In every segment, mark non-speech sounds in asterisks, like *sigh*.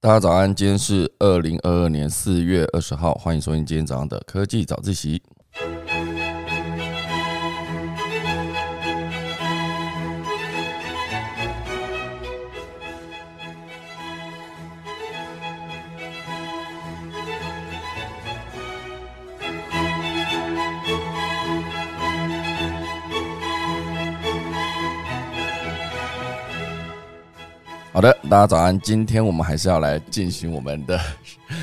大家早安，今天是二零二二年四月二十号，欢迎收听今天早上的科技早自习。好的，大家早安。今天我们还是要来进行我们的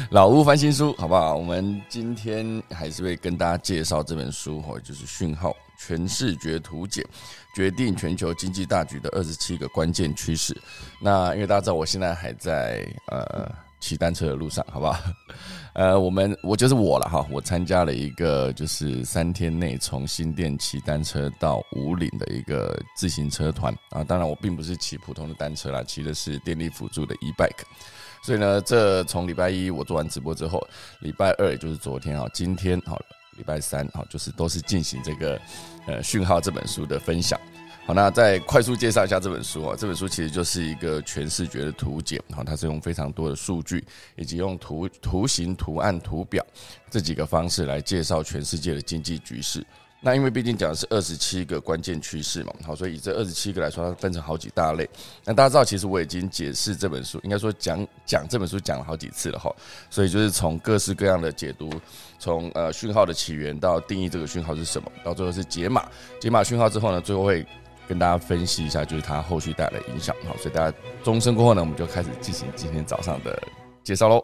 老屋翻新书，好不好？我们今天还是会跟大家介绍这本书，哈，就是《讯号全视觉图解：决定全球经济大局的二十七个关键趋势》。那因为大家知道，我现在还在呃。骑单车的路上，好不好？*laughs* 呃，我们我就是我了哈。我参加了一个就是三天内从新店骑单车到五岭的一个自行车团啊。当然，我并不是骑普通的单车啦，骑的是电力辅助的 e bike。所以呢，这从礼拜一我做完直播之后，礼拜二也就是昨天啊，今天好，礼拜三好，就是都是进行这个呃讯号这本书的分享。好，那再快速介绍一下这本书啊。这本书其实就是一个全视觉的图解，好，它是用非常多的数据，以及用图、图形、图案、图表这几个方式来介绍全世界的经济局势。那因为毕竟讲的是二十七个关键趋势嘛，好，所以以这二十七个来说，它分成好几大类。那大家知道，其实我已经解释这本书，应该说讲讲这本书讲了好几次了哈。所以就是从各式各样的解读，从呃讯号的起源到定义这个讯号是什么，到最后是解码，解码讯号之后呢，最后会。跟大家分析一下，就是它后续带来的影响。好，所以大家钟声过后呢，我们就开始进行今天早上的介绍喽。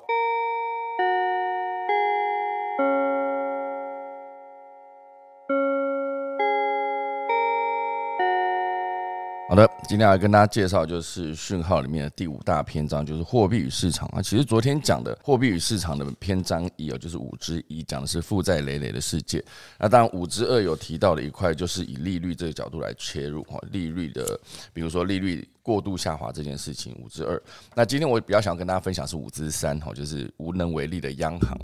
好的，今天要跟大家介绍就是讯号里面的第五大篇章，就是货币与市场啊。其实昨天讲的货币与市场的篇章一哦，就是五之一，讲的是负债累累的世界。那当然五之二有提到的一块，就是以利率这个角度来切入哈，利率的，比如说利率过度下滑这件事情，五之二。那今天我比较想跟大家分享是五之三哈，就是无能为力的央行。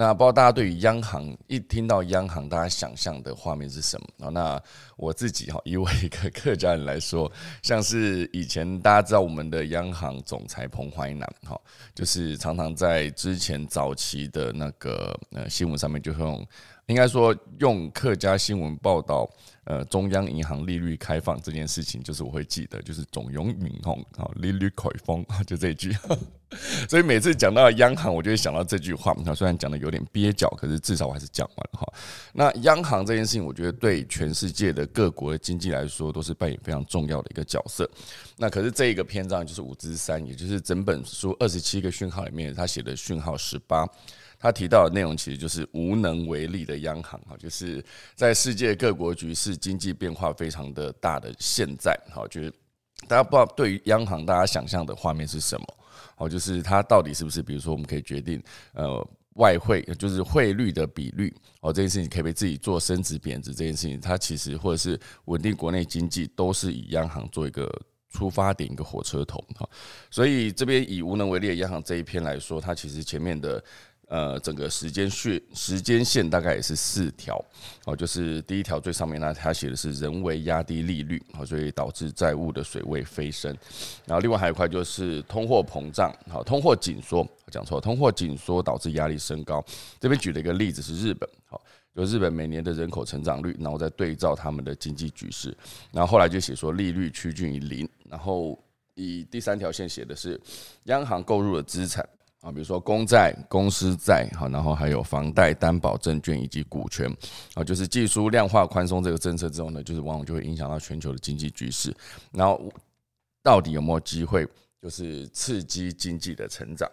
那不知道大家对于央行一听到央行，大家想象的画面是什么啊？那我自己哈，以我一个客家人来说，像是以前大家知道我们的央行总裁彭淮南哈，就是常常在之前早期的那个呃新闻上面就用，应该说用客家新闻报道。呃，中央银行利率开放这件事情，就是我会记得，就是总用银行啊，利率开放，*laughs* 就这一句。*laughs* 所以每次讲到央行，我就会想到这句话。那虽然讲的有点蹩脚，可是至少我还是讲完了哈。那央行这件事情，我觉得对全世界的各国的经济来说，都是扮演非常重要的一个角色。那可是这一个篇章就是五之三，也就是整本书二十七个讯号里面，他写的讯号十八。他提到的内容其实就是无能为力的央行哈，就是在世界各国局势经济变化非常的大的现在，哈，就是大家不知道对于央行大家想象的画面是什么，好，就是它到底是不是，比如说我们可以决定呃外汇就是汇率的比率，哦这件事情可以被自己做升值贬值这件事情，它其实或者是稳定国内经济都是以央行做一个出发点一个火车头哈，所以这边以无能为力的央行这一篇来说，它其实前面的。呃，整个时间序时间线大概也是四条，哦，就是第一条最上面呢，它写的是人为压低利率，好，所以导致债务的水位飞升。然后另外还有一块就是通货膨胀，好，通货紧缩，讲错了，通货紧缩导致压力升高。这边举了一个例子是日本，好，就日本每年的人口成长率，然后再对照他们的经济局势，然后后来就写说利率趋近于零，然后以第三条线写的是央行购入的资产。啊，比如说公债、公司债，好，然后还有房贷、担保证券以及股权，啊，就是技术量化宽松这个政策之后呢，就是往往就会影响到全球的经济局势，然后到底有没有机会？就是刺激经济的成长，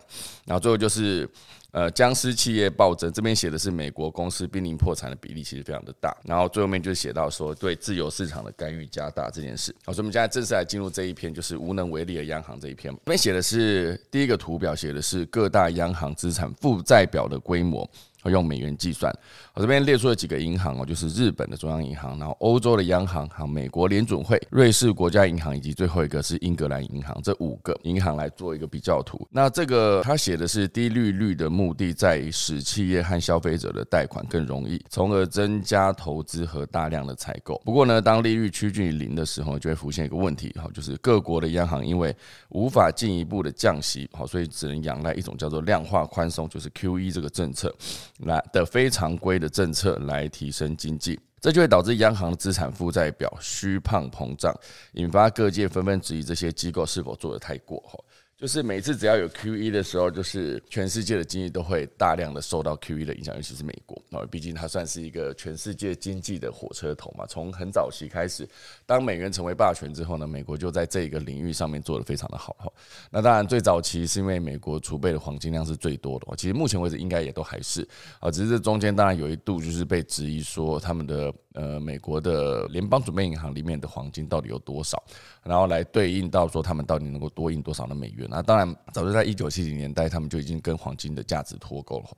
然后最后就是呃僵尸企业暴增，这边写的是美国公司濒临破产的比例其实非常的大，然后最后面就写到说对自由市场的干预加大这件事。好，所以我们现在正式来进入这一篇，就是无能为力的央行这一篇。这边写的是第一个图表，写的是各大央行资产负债表的规模。用美元计算。我这边列出了几个银行哦，就是日本的中央银行，然后欧洲的央行，还有美国联准会、瑞士国家银行，以及最后一个是英格兰银行，这五个银行来做一个比较图。那这个他写的是低利率的目的在于使企业和消费者的贷款更容易，从而增加投资和大量的采购。不过呢，当利率趋近于零的时候，就会浮现一个问题，哈，就是各国的央行因为无法进一步的降息，好，所以只能仰赖一种叫做量化宽松，就是 Q E 这个政策来的非常规的政策来提升经济，这就会导致央行资产负债表虚胖膨胀，引发各界纷纷质疑这些机构是否做得太过，就是每次只要有 Q E 的时候，就是全世界的经济都会大量的受到 Q E 的影响，尤其是美国啊，毕竟它算是一个全世界经济的火车头嘛。从很早期开始，当美元成为霸权之后呢，美国就在这个领域上面做得非常的好哈。那当然最早期是因为美国储备的黄金量是最多的，其实目前为止应该也都还是啊，只是这中间当然有一度就是被质疑说他们的。呃，美国的联邦准备银行里面的黄金到底有多少？然后来对应到说他们到底能够多印多少的美元？那当然，早就在一九七零年代，他们就已经跟黄金的价值脱钩了。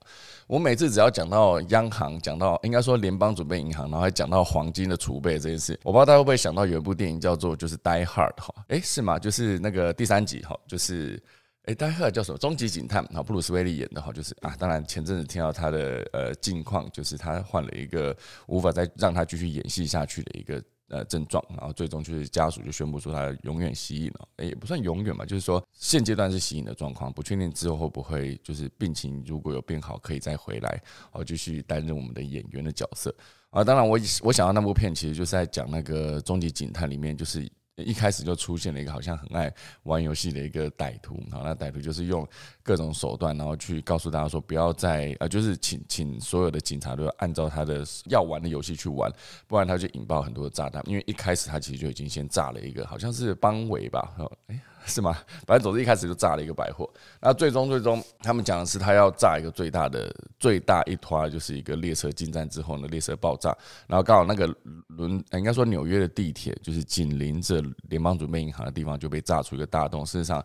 我每次只要讲到央行，讲到应该说联邦准备银行，然后还讲到黄金的储备这件事，我不知道大家会不会想到有一部电影叫做就是《Die Hard》哈？诶，是吗？就是那个第三集哈，就是。哎，大家叫什么？终极警探啊，布鲁斯威利演的哈，就是啊，当然前阵子听到他的呃近况，就是他患了一个无法再让他继续演戏下去的一个呃症状，然后最终就是家属就宣布说他永远吸引了，哎，也不算永远嘛，就是说现阶段是吸引的状况，不确定之后会不会就是病情如果有变好，可以再回来，哦，继续担任我们的演员的角色啊。当然，我我想到那部片其实就是在讲那个终极警探里面就是。一开始就出现了一个好像很爱玩游戏的一个歹徒，好那歹徒就是用各种手段，然后去告诉大家说不要再啊，就是请请所有的警察都要按照他的要玩的游戏去玩，不然他就引爆很多的炸弹。因为一开始他其实就已经先炸了一个，好像是邦维吧，哎。*laughs* 是吗？反正总之一开始就炸了一个百货，那最终最终他们讲的是他要炸一个最大的最大一团，就是一个列车进站之后呢，列车爆炸，然后刚好那个轮应该说纽约的地铁就是紧邻着联邦准备银行的地方就被炸出一个大洞。事实上，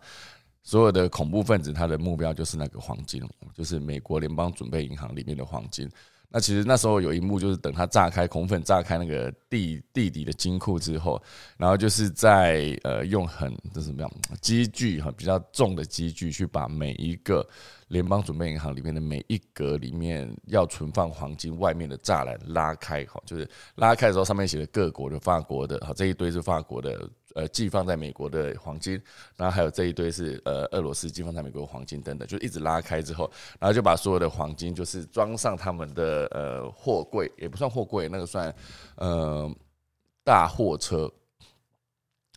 所有的恐怖分子他的目标就是那个黄金，就是美国联邦准备银行里面的黄金。那其实那时候有一幕，就是等他炸开恐粉炸开那个地地底的金库之后，然后就是在呃用很这什么样机具哈比较重的机具去把每一个联邦准备银行里面的每一格里面要存放黄金外面的栅栏拉开哈，就是拉开的时候上面写的各国的法国的哈这一堆是法国的。呃，寄放在美国的黄金，然后还有这一堆是呃俄罗斯寄放在美国的黄金等等，就一直拉开之后，然后就把所有的黄金就是装上他们的呃货柜，也不算货柜，那个算呃大货车，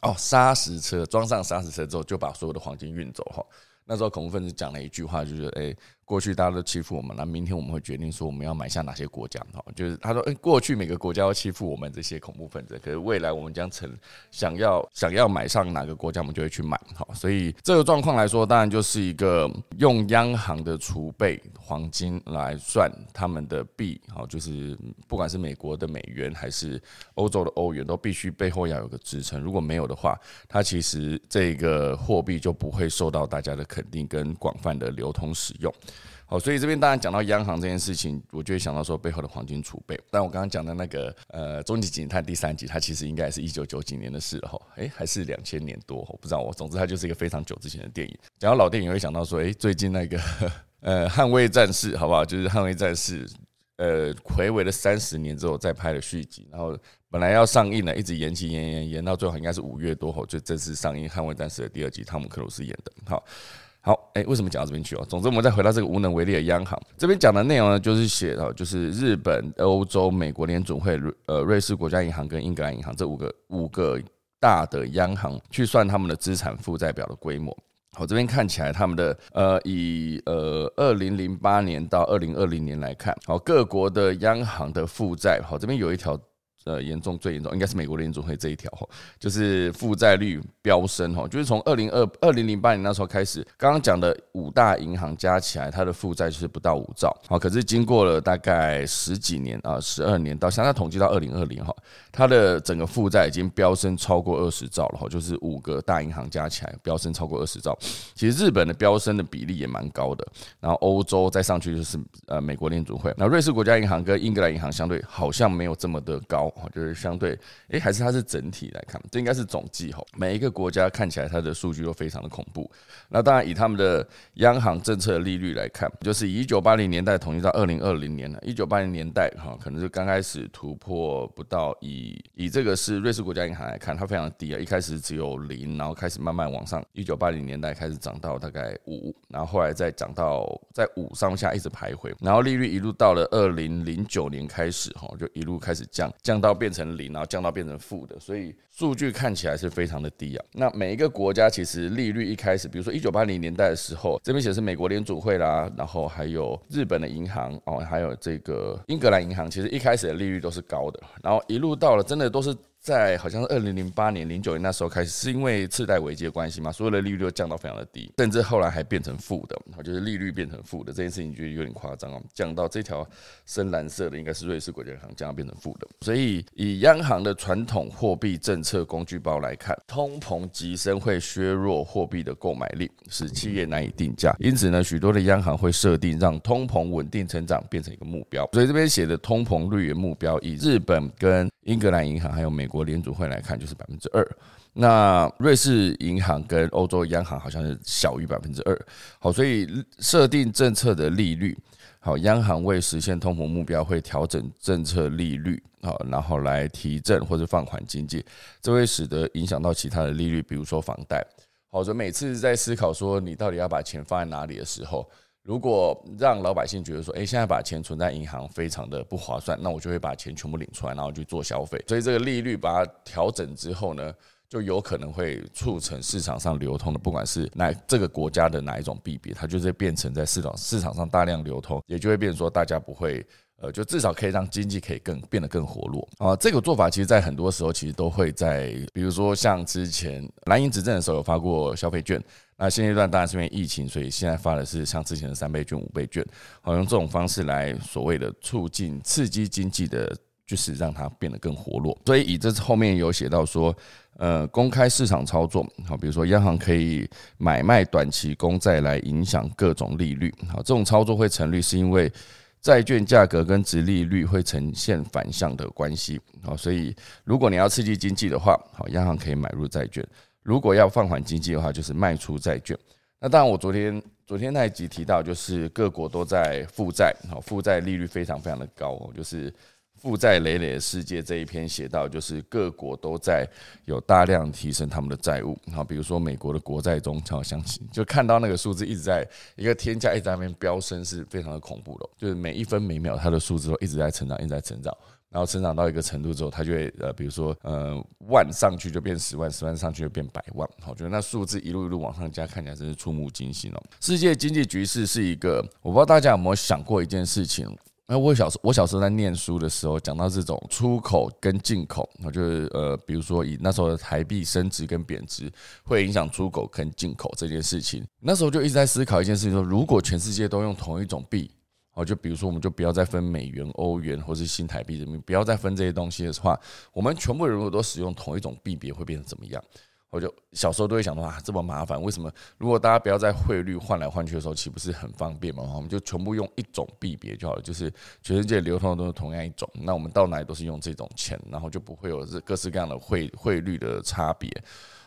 哦，砂石车，装上砂石车之后，就把所有的黄金运走哈。那时候恐怖分子讲了一句话，就是哎。过去大家都欺负我们，那明天我们会决定说我们要买下哪些国家。哈，就是他说，哎，过去每个国家要欺负我们这些恐怖分子，可是未来我们将成想要想要买上哪个国家，我们就会去买。好，所以这个状况来说，当然就是一个用央行的储备黄金来算他们的币。好，就是不管是美国的美元还是欧洲的欧元，都必须背后要有个支撑。如果没有的话，它其实这个货币就不会受到大家的肯定跟广泛的流通使用。好，所以这边当然讲到央行这件事情，我就会想到说背后的黄金储备。但我刚刚讲的那个呃《终极警探》第三集，它其实应该是一九九几年的事了哈，哎，还是两千年多，我不知道我。总之，它就是一个非常久之前的电影。讲到老电影，会想到说，哎，最近那个呃《捍卫战士》，好不好？就是《捍卫战士》，呃，回违了三十年之后再拍的续集，然后本来要上映了，一直延期延延延到最后应该是五月多后就正式上映《捍卫战士》的第二集，汤姆克鲁斯演的。好。好，哎，为什么讲到这边去哦？总之，我们再回到这个无能为力的央行这边讲的内容呢，就是写到，就是日本、欧洲、美国联准会、呃瑞士国家银行跟英格兰银行这五个五个大的央行去算他们的资产负债表的规模。好，这边看起来他们的呃以呃二零零八年到二零二零年来看，好各国的央行的负债，好这边有一条呃严重最严重，应该是美国联储会这一条，就是负债率飙升哈，就是从二零二二零零八年那时候开始，刚刚讲的五大银行加起来，它的负债是不到五兆，好，可是经过了大概十几年啊，十二年到现在统计到二零二零哈，它的整个负债已经飙升超过二十兆了哈，就是五个大银行加起来飙升超过二十兆，其实日本的飙升的比例也蛮高的，然后欧洲再上去就是呃美国联储会，那瑞士国家银行跟英格兰银行相对好像没有这么的高哦，就是相对诶，还是它是整体来看，这应该是总计哈，每一个国家看起来它的数据都非常的恐怖。那当然以他们的央行政策利率来看，就是以一九八零年代统计到二零二零年了，一九八零年代哈，可能是刚开始突破不到以以这个是瑞士国家银行来看，它非常低啊，一开始只有零，然后开始慢慢往上，一九八零年代开始涨到大概五，然后后来再涨到在五上下一直徘徊，然后利率一路到了二零零九年开始哈，就一路开始降，降到到变成零，然后降到变成负的，所以数据看起来是非常的低啊。那每一个国家其实利率一开始，比如说一九八零年代的时候，这边写的是美国联储会啦，然后还有日本的银行哦，还有这个英格兰银行，其实一开始的利率都是高的，然后一路到了真的都是。在好像是二零零八年、零九年那时候开始，是因为次贷危机的关系嘛，所有的利率都降到非常的低，甚至后来还变成负的，就是利率变成负的这件事情，就有点夸张哦。降到这条深蓝色的，应该是瑞士国家银行降到变成负的。所以以央行的传统货币政策工具包来看，通膨急升会削弱货币的购买力，使企业难以定价。因此呢，许多的央行会设定让通膨稳定成长变成一个目标。所以这边写的通膨率的目标，以日本跟英格兰银行还有美国国联储会来看，就是百分之二。那瑞士银行跟欧洲央行好像是小于百分之二。好，所以设定政策的利率，好，央行为实现通膨目标会调整政策利率，好，然后来提振或者放缓经济，这会使得影响到其他的利率，比如说房贷。好，所以每次在思考说你到底要把钱放在哪里的时候。如果让老百姓觉得说，哎，现在把钱存在银行非常的不划算，那我就会把钱全部领出来，然后去做消费。所以这个利率把它调整之后呢，就有可能会促成市场上流通的，不管是哪这个国家的哪一种币别，它就是变成在市场市场上大量流通，也就会变成说大家不会。呃，就至少可以让经济可以更变得更活络啊。这个做法其实，在很多时候其实都会在，比如说像之前蓝营执政的时候有发过消费券，那现阶段当然是因为疫情，所以现在发的是像之前的三倍券、五倍券，好用这种方式来所谓的促进、刺激经济的，就是让它变得更活络。所以以这后面有写到说，呃，公开市场操作，好，比如说央行可以买卖短期公债来影响各种利率，好，这种操作会成立是因为。债券价格跟殖利率会呈现反向的关系，好，所以如果你要刺激经济的话，好，央行可以买入债券；如果要放缓经济的话，就是卖出债券。那当然，我昨天昨天那一集提到，就是各国都在负债，好，负债利率非常非常的高，就是。负债累累的世界这一篇写到，就是各国都在有大量提升他们的债务。好，比如说美国的国债中，好像就看到那个数字一直在一个天价一直在那边飙升，是非常的恐怖的。就是每一分每秒，它的数字都一直在成长，一直在成长。然后成长到一个程度之后，它就会呃，比如说呃，万上去就变十万，十万上去就变百万。好，觉得那数字一路一路往上加，看起来真是触目惊心哦。世界经济局势是一个，我不知道大家有没有想过一件事情。那我小时我小时候在念书的时候，讲到这种出口跟进口，就是呃，比如说以那时候的台币升值跟贬值，会影响出口跟进口这件事情。那时候就一直在思考一件事情：说如果全世界都用同一种币，哦，就比如说我们就不要再分美元、欧元或是新台币人民币，不要再分这些东西的话，我们全部人如果都使用同一种币别，会变成怎么样？我就小时候都会想说啊，这么麻烦，为什么？如果大家不要在汇率换来换去的时候，岂不是很方便吗？我们就全部用一种币别就好了，就是全世界流通的都是同样一种，那我们到哪里都是用这种钱，然后就不会有这各式各样的汇汇率的差别。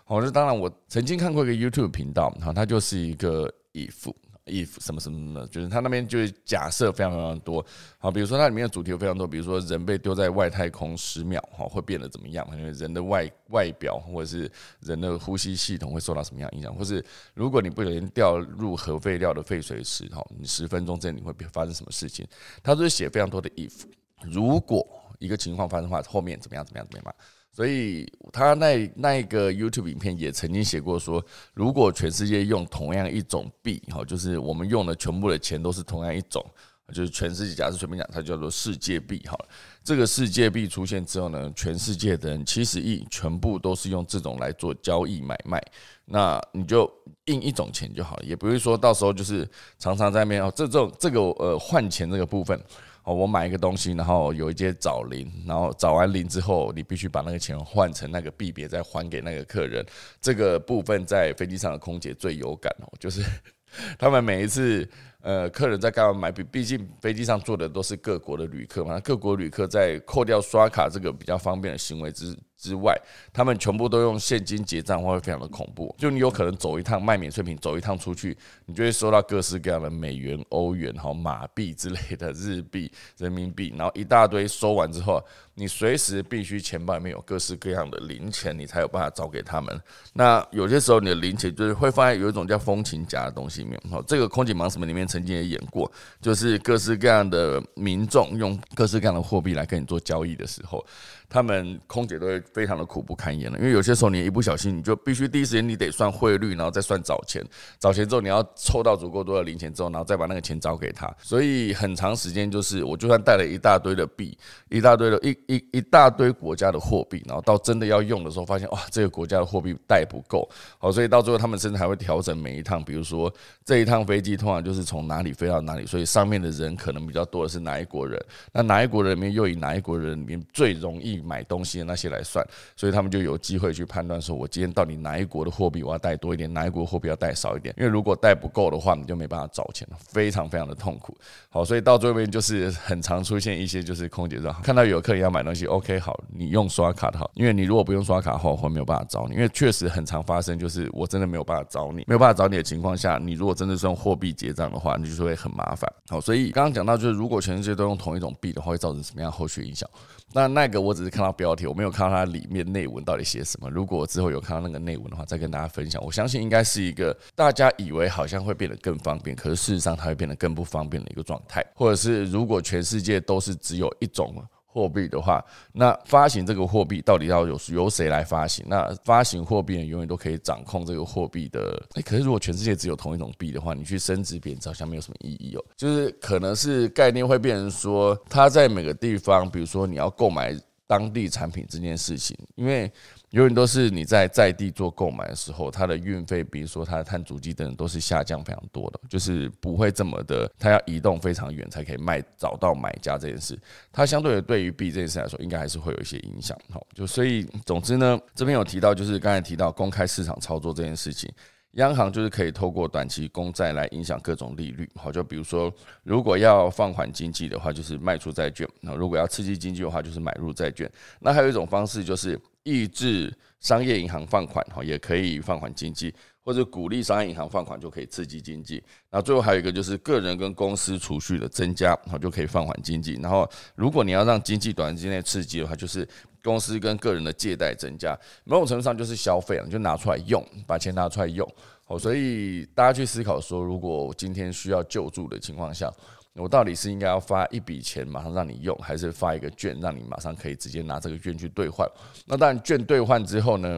好，就当然我曾经看过一个 YouTube 频道，哈，它就是一个 if。If 什么什么的，就是他那边就是假设非常非常多，好，比如说它里面的主题有非常多，比如说人被丢在外太空十秒，哈，会变得怎么样？因为人的外外表或者是人的呼吸系统会受到什么样影响？或是如果你不小心掉入核废料的废水池，哈，你十分钟之内你会发生什么事情？他都是写非常多的 if，如果一个情况发生的话，后面怎么样？怎么样？怎么样？所以他那那一个 YouTube 影片也曾经写过说，如果全世界用同样一种币，哈，就是我们用的全部的钱都是同样一种，就是全世界，假设随便讲，它叫做世界币。好，这个世界币出现之后呢，全世界的人七十亿全部都是用这种来做交易买卖。那你就印一种钱就好了，也不会说到时候就是常常在那边哦，这种这个呃换钱这个部分哦，我买一个东西，然后有一些找零，然后找完零之后，你必须把那个钱换成那个币别再还给那个客人。这个部分在飞机上的空姐最有感哦，就是 *laughs* 他们每一次。呃，客人在干嘛买币？毕竟飞机上坐的都是各国的旅客嘛，各国旅客在扣掉刷卡这个比较方便的行为之之外，他们全部都用现金结账，话会非常的恐怖。就你有可能走一趟卖免税品，走一趟出去，你就会收到各式各样的美元、欧元、哈马币之类的日币、人民币，然后一大堆收完之后，你随时必须钱包里面有各式各样的零钱，你才有办法找给他们。那有些时候你的零钱就是会放在有一种叫风情夹的东西里面。好，这个空姐忙什么里面？曾经也演过，就是各式各样的民众用各式各样的货币来跟你做交易的时候。他们空姐都会非常的苦不堪言了，因为有些时候你一不小心，你就必须第一时间你得算汇率，然后再算找钱，找钱之后你要凑到足够多的零钱之后，然后再把那个钱找给他，所以很长时间就是我就算带了一大堆的币，一大堆的一一一大堆国家的货币，然后到真的要用的时候，发现哇，这个国家的货币带不够，好，所以到最后他们甚至还会调整每一趟，比如说这一趟飞机通常就是从哪里飞到哪里，所以上面的人可能比较多的是哪一国人，那哪一国人里面又以哪一国人里面最容易。买东西的那些来算，所以他们就有机会去判断说，我今天到底哪一国的货币我要带多一点，哪一国货币要带少一点。因为如果带不够的话，你就没办法找钱了，非常非常的痛苦。好，所以到最后面就是很常出现一些就是空姐说，看到有客人要买东西，OK，好，你用刷卡的好，因为你如果不用刷卡的话，我没有办法找你。因为确实很常发生，就是我真的没有办法找你，没有办法找你的情况下，你如果真的是用货币结账的话，你就是会很麻烦。好，所以刚刚讲到就是，如果全世界都用同一种币的话，会造成什么样后续影响？那那个我只是看到标题，我没有看到它里面内文到底写什么。如果之后有看到那个内文的话，再跟大家分享。我相信应该是一个大家以为好像会变得更方便，可是事实上它会变得更不方便的一个状态。或者是如果全世界都是只有一种。货币的话，那发行这个货币到底要由由谁来发行？那发行货币永远都可以掌控这个货币的。哎，可是如果全世界只有同一种币的话，你去升值贬值好像没有什么意义哦。就是可能是概念会变成说，它在每个地方，比如说你要购买当地产品这件事情，因为。永远都是你在在地做购买的时候，它的运费，比如说它的碳足迹等等，都是下降非常多的，就是不会这么的，它要移动非常远才可以卖找到买家这件事，它相对的对于币这件事来说，应该还是会有一些影响。好，就所以总之呢，这边有提到，就是刚才提到公开市场操作这件事情，央行就是可以透过短期公债来影响各种利率。好，就比如说如果要放缓经济的话，就是卖出债券；那如果要刺激经济的话，就是买入债券。那还有一种方式就是。抑制商业银行放款哈，也可以放缓经济，或者鼓励商业银行放款就可以刺激经济。那最后还有一个就是个人跟公司储蓄的增加，好就可以放缓经济。然后如果你要让经济短期内刺激的话，就是公司跟个人的借贷增加，某种程度上就是消费了，就拿出来用，把钱拿出来用。好，所以大家去思考说，如果今天需要救助的情况下。我到底是应该要发一笔钱马上让你用，还是发一个券让你马上可以直接拿这个券去兑换？那当然，券兑换之后呢，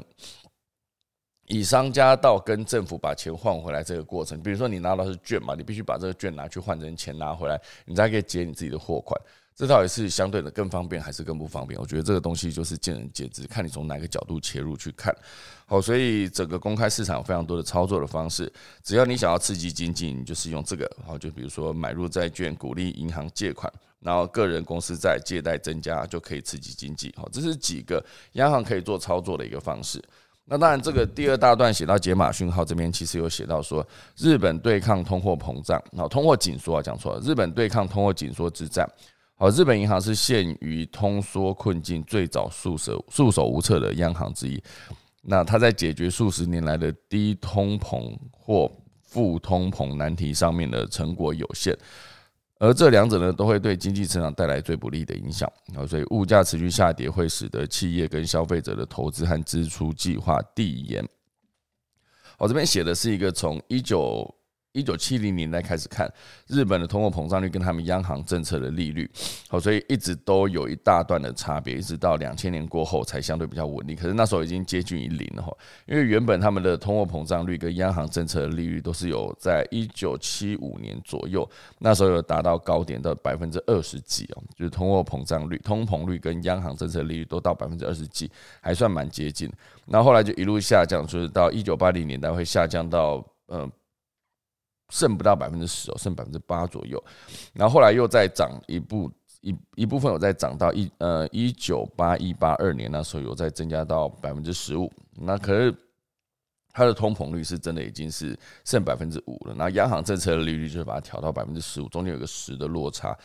以商家到跟政府把钱换回来这个过程，比如说你拿到是券嘛，你必须把这个券拿去换成钱拿回来，你才可以结你自己的货款。这到底是相对的更方便还是更不方便？我觉得这个东西就是见仁见智，看你从哪个角度切入去看。好，所以整个公开市场有非常多的操作的方式，只要你想要刺激经济，你就是用这个。好，就比如说买入债券，鼓励银行借款，然后个人公司债借贷增加，就可以刺激经济。好，这是几个央行可以做操作的一个方式。那当然，这个第二大段写到解码讯号这边，其实有写到说日本对抗通货膨胀，好，通货紧缩啊，讲错了，日本对抗通货紧缩之战。好，日本银行是陷于通缩困境最早束手束手无策的央行之一。那它在解决数十年来的低通膨或负通膨难题上面的成果有限，而这两者呢，都会对经济成长带来最不利的影响。好，所以物价持续下跌会使得企业跟消费者的投资和支出计划递延。我这边写的是一个从一九一九七零年代开始看日本的通货膨胀率跟他们央行政策的利率，好，所以一直都有一大段的差别，一直到两千年过后才相对比较稳定。可是那时候已经接近于零了哈，因为原本他们的通货膨胀率跟央行政策的利率都是有在一九七五年左右，那时候有达到高点到百分之二十几哦，就是通货膨胀率、通膨率跟央行政策利率都到百分之二十几，还算蛮接近。那后来就一路下降，就是到一九八零年代会下降到呃。剩不到百分之十哦，剩百分之八左右，然后后来又再涨一部一一部分有再涨到一呃一九八一八二年那时候有再增加到百分之十五，那可是它的通膨率是真的已经是剩百分之五了，那央行政策的利率就是把它调到百分之十五，中间有个十的落差，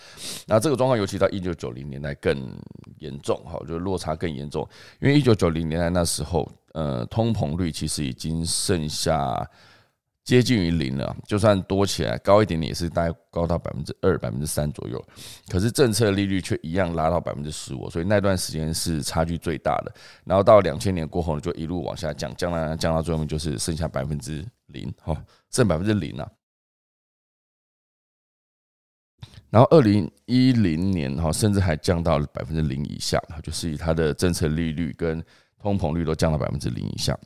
那这个状况尤其到一九九零年代更严重哈，就是落差更严重，因为一九九零年代那时候呃通膨率其实已经剩下。接近于零了，就算多起来高一点点，也是大概高到百分之二、百分之三左右。可是政策利率却一样拉到百分之十五，所以那段时间是差距最大的。然后到两千年过后呢，就一路往下降，降到降到最后面就是剩下百分之零，哈，剩百分之零了。然后二零一零年哈，甚至还降到了百分之零以下，就是以它的政策利率跟通膨率都降到百分之零以下。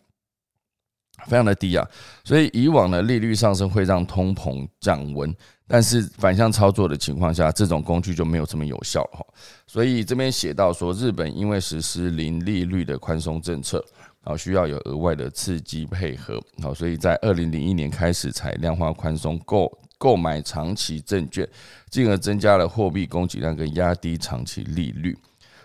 非常的低啊，所以以往的利率上升会让通膨降温，但是反向操作的情况下，这种工具就没有这么有效哈。所以这边写到说，日本因为实施零利率的宽松政策，啊，需要有额外的刺激配合，好，所以在二零零一年开始采量化宽松购购买长期证券，进而增加了货币供给量跟压低长期利率。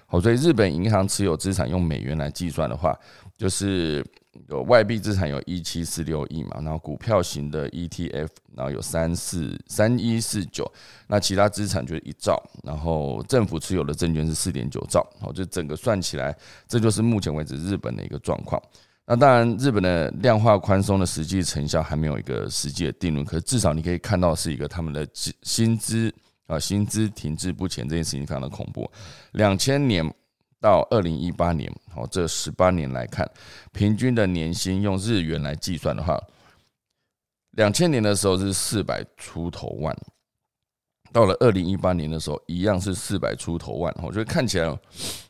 好，所以日本银行持有资产用美元来计算的话，就是。有外币资产有一七四六亿嘛，然后股票型的 ETF，然后有三四三一四九，那其他资产就是一兆，然后政府持有的证券是四点九兆，好，就整个算起来，这就是目前为止日本的一个状况。那当然，日本的量化宽松的实际成效还没有一个实际的定论，可是至少你可以看到是一个他们的薪资啊薪资停滞不前这件事情非常的恐怖，两千年。到二零一八年，哦，这十八年来看，平均的年薪用日元来计算的话，两千年的时候是四百出头万，到了二零一八年的时候，一样是四百出头万。我觉得看起来，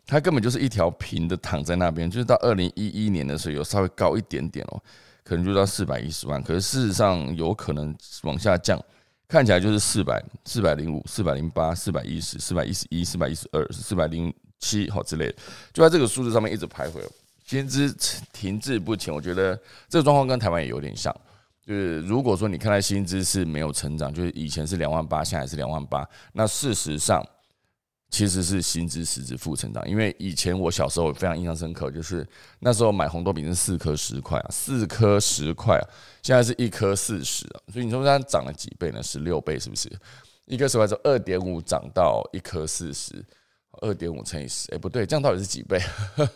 它根本就是一条平的躺在那边。就是到二零一一年的时候，有稍微高一点点哦，可能就到四百一十万。可是事实上，有可能往下降，看起来就是四百、四百零五、四百零八、四百一十、四百一十一、四百一十二、四百零。七好之类的，就在这个数字上面一直徘徊，薪资停滞不前。我觉得这个状况跟台湾也有点像，就是如果说你看待薪资是没有成长，就是以前是两万八，现在是两万八，那事实上其实是薪资实质负成长。因为以前我小时候非常印象深刻，就是那时候买红豆饼是四颗十块啊，四颗十块啊，现在是一颗四十啊，所以你说它涨了几倍呢？十六倍是不是？一颗十块之后二点五涨到一颗四十。二点五乘以十，哎，不对，这样到底是几倍？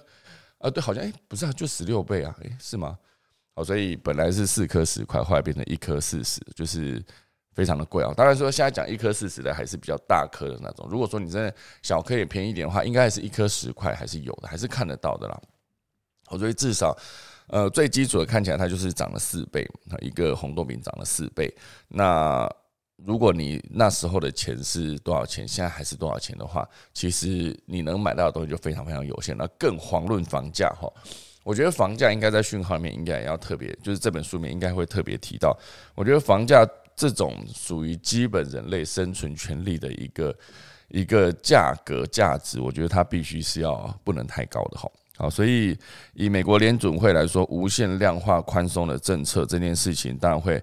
*laughs* 啊，对，好像哎，不是啊，就十六倍啊，哎，是吗？好，所以本来是四颗十块，后来变成一颗四十，就是非常的贵啊。当然说现在讲一颗四十的还是比较大颗的那种。如果说你真的小颗也便宜一点的话，应该还是一颗十块还是有的，还是看得到的啦。好，所以至少呃最基础的看起来它就是涨了四倍，一个红豆饼涨了四倍，那。如果你那时候的钱是多少钱，现在还是多少钱的话，其实你能买到的东西就非常非常有限。那更遑论房价哈，我觉得房价应该在讯号里面应该也要特别，就是这本书里面应该会特别提到。我觉得房价这种属于基本人类生存权利的一个一个价格价值，我觉得它必须是要不能太高的哈。好，所以以美国联准会来说，无限量化宽松的政策这件事情，当然会。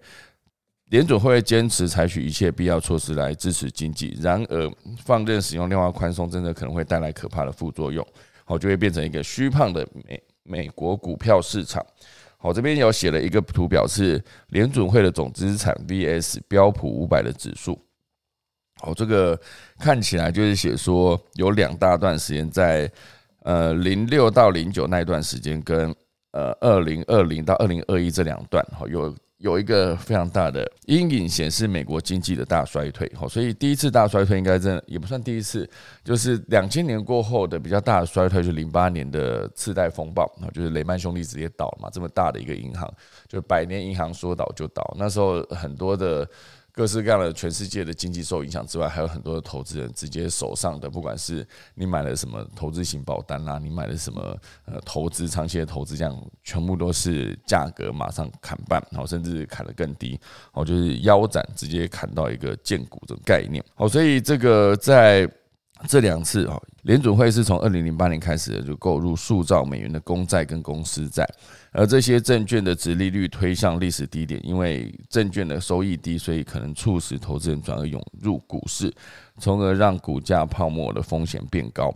联准会坚持采取一切必要措施来支持经济，然而放任使用量化宽松，真的可能会带来可怕的副作用，好就会变成一个虚胖的美美国股票市场。好，这边有写了一个图表，是联准会的总资产 VS 标普五百的指数。好，这个看起来就是写说有两大段时间，在呃零六到零九那一段时间，跟呃二零二零到二零二一这两段，好有。有一个非常大的阴影，显示美国经济的大衰退。好，所以第一次大衰退应该真的也不算第一次，就是两千年过后的比较大的衰退，就零八年的次贷风暴，就是雷曼兄弟直接倒了嘛，这么大的一个银行，就百年银行说倒就倒，那时候很多的。各式各样的全世界的经济受影响之外，还有很多的投资人直接手上的，不管是你买了什么投资型保单啦，你买了什么呃投资长期的投资，这样全部都是价格马上砍半，然后甚至砍得更低，哦，就是腰斩，直接砍到一个见股的概念。好，所以这个在。这两次啊，联准会是从二零零八年开始就购入数兆美元的公债跟公司债，而这些证券的值利率推向历史低点，因为证券的收益低，所以可能促使投资人转而涌入股市，从而让股价泡沫的风险变高。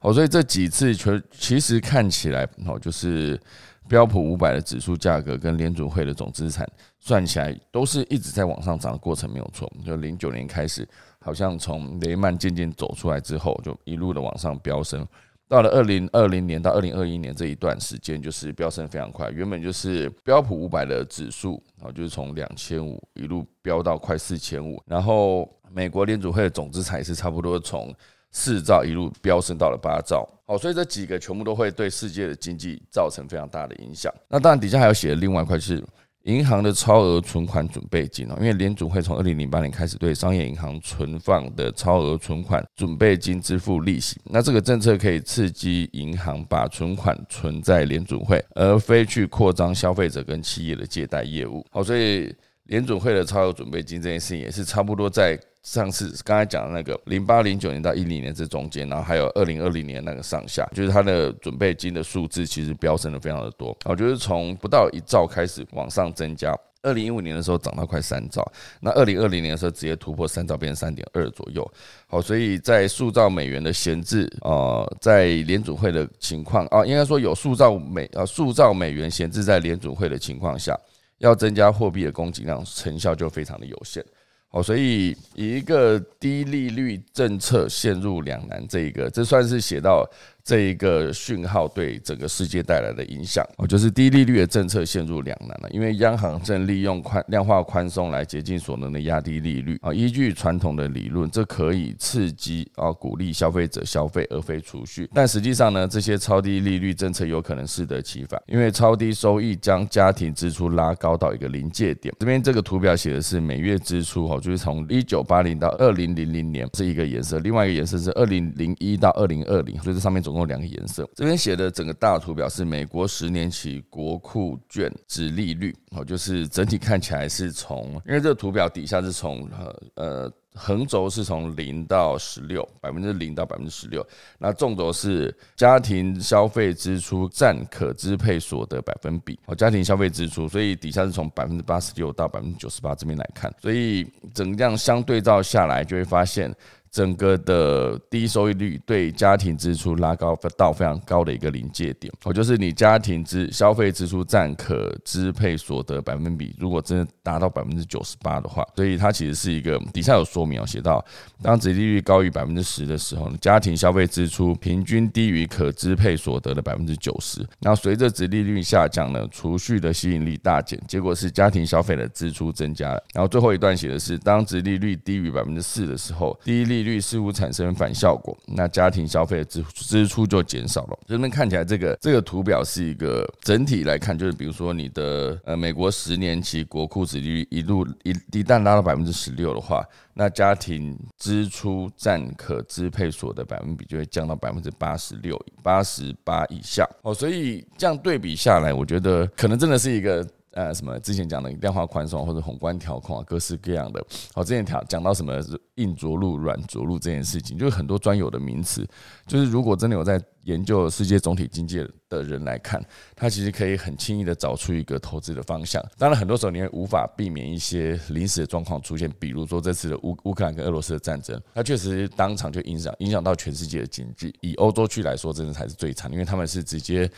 好，所以这几次全其实看起来，哦，就是标普五百的指数价格跟联准会的总资产算起来，都是一直在往上涨的过程，没有错。就零九年开始。好像从雷曼渐渐走出来之后，就一路的往上飙升。到了二零二零年到二零二一年这一段时间，就是飙升非常快。原本就是标普五百的指数，然后就是从两千五一路飙到快四千五。然后美国联储会的总资产也是差不多从四兆一路飙升到了八兆。好，所以这几个全部都会对世界的经济造成非常大的影响。那当然底下还有写的另外一块是。银行的超额存款准备金，因为联储会从二零零八年开始对商业银行存放的超额存款准备金支付利息，那这个政策可以刺激银行把存款存在联储会，而非去扩张消费者跟企业的借贷业务。好，所以联储会的超额准备金这件事情也是差不多在。上次刚才讲的那个零八零九年到一零年这中间，然后还有二零二零年那个上下，就是它的准备金的数字其实飙升的非常的多，我就是从不到一兆开始往上增加，二零一五年的时候涨到快三兆，那二零二零年的时候直接突破三兆，变成三点二左右。好，所以在塑造美元的闲置啊，在联储会的情况啊，应该说有塑造美啊塑造美元闲置在联储会的情况下，要增加货币的供给量，成效就非常的有限。好，所以以一个低利率政策陷入两难，这一个这算是写到。这一个讯号对整个世界带来的影响，哦，就是低利率的政策陷入两难了。因为央行正利用宽量化宽松来竭尽所能的压低利率啊。依据传统的理论，这可以刺激啊鼓励消费者消费而非储蓄。但实际上呢，这些超低利率政策有可能适得其反，因为超低收益将家庭支出拉高到一个临界点。这边这个图表写的是每月支出，哈，就是从一九八零到二零零零年是一个颜色，另外一个颜色是二零零一到二零二零，所以这上面总。共两个颜色，这边写的整个大图表是美国十年期国库券值利率，哦，就是整体看起来是从，因为这个图表底下是从呃呃横轴是从零到十六，百分之零到百分之十六，那纵轴是家庭消费支出占可支配所得百分比，哦，家庭消费支出，所以底下是从百分之八十六到百分之九十八这边来看，所以整这样相对照下来，就会发现。整个的低收益率对家庭支出拉高到非常高的一个临界点，哦，就是你家庭支消费支出占可支配所得百分比，如果真的达到百分之九十八的话，所以它其实是一个底下有说明哦，写到当值利率高于百分之十的时候，家庭消费支出平均低于可支配所得的百分之九十，然后随着值利率下降呢，储蓄的吸引力大减，结果是家庭消费的支出增加了。然后最后一段写的是当值利率低于百分之四的时候，低利利率似乎产生反效果，那家庭消费支支出就减少了。这边看起来，这个这个图表是一个整体来看，就是比如说你的呃美国十年期国库利率一路一一旦拉到百分之十六的话，那家庭支出占可支配所得百分比就会降到百分之八十六八十八以下。哦，所以这样对比下来，我觉得可能真的是一个。呃，什么之前讲的量化宽松或者宏观调控啊，各式各样的。好，之前调讲到什么硬着陆、软着陆这件事情，就是很多专有的名词。就是如果真的有在研究世界总体经济的人来看，他其实可以很轻易的找出一个投资的方向。当然，很多时候你也无法避免一些临时的状况出现，比如说这次的乌乌克兰跟俄罗斯的战争，它确实当场就影响影响到全世界的经济。以欧洲区来说，真的才是最惨，因为他们是直接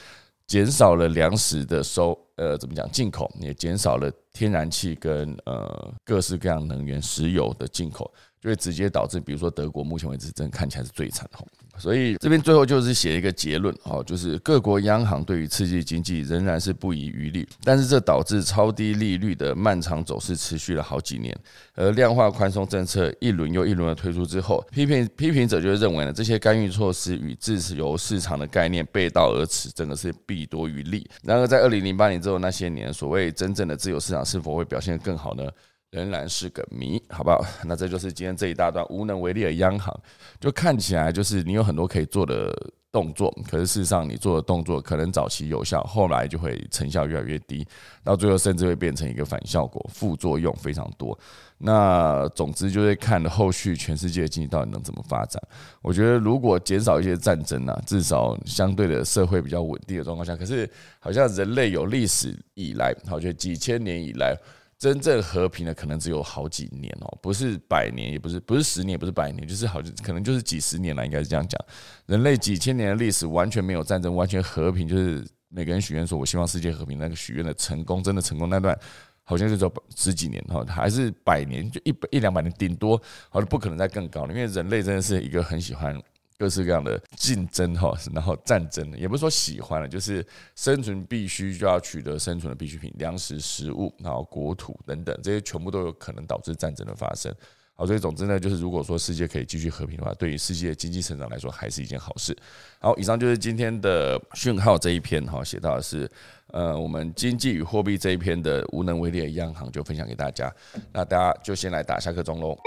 减少了粮食的收。呃怎么讲进口，也减少了天然气跟呃各式各样能源、石油的进口。就会直接导致，比如说德国目前为止真看起来是最惨的，所以这边最后就是写一个结论，哦，就是各国央行对于刺激经济仍然是不遗余力，但是这导致超低利率的漫长走势持续了好几年，而量化宽松政策一轮又一轮的推出之后，批评批评者就认为呢，这些干预措施与自由市场的概念背道而驰，真的是弊多于利。然而在二零零八年之后那些年，所谓真正的自由市场是否会表现得更好呢？仍然是个谜，好不好？*laughs* 那这就是今天这一大段无能为力的央行，就看起来就是你有很多可以做的动作，可是事实上你做的动作可能早期有效，后来就会成效越来越低，到最后甚至会变成一个反效果，副作用非常多。那总之就是看后续全世界经济到底能怎么发展。我觉得如果减少一些战争啊，至少相对的社会比较稳定的状况下，可是好像人类有历史以来，好，像几千年以来。真正和平的可能只有好几年哦，不是百年，也不是不是十年，也不是百年，就是好可能就是几十年了，应该是这样讲。人类几千年的历史完全没有战争，完全和平，就是每个人许愿说“我希望世界和平”，那个许愿的成功，真的成功那段，好像就只有十几年哈，还是百年，就一百一两百年，顶多好像不可能再更高了，因为人类真的是一个很喜欢。各式各样的竞争哈，然后战争也不是说喜欢了，就是生存必须就要取得生存的必需品，粮食、食物，然后国土等等，这些全部都有可能导致战争的发生。好，所以总之呢，就是如果说世界可以继续和平的话，对于世界经济成长来说，还是一件好事。好，以上就是今天的讯号这一篇哈，写到的是呃，我们经济与货币这一篇的无能为力的央行，就分享给大家。那大家就先来打下课钟喽。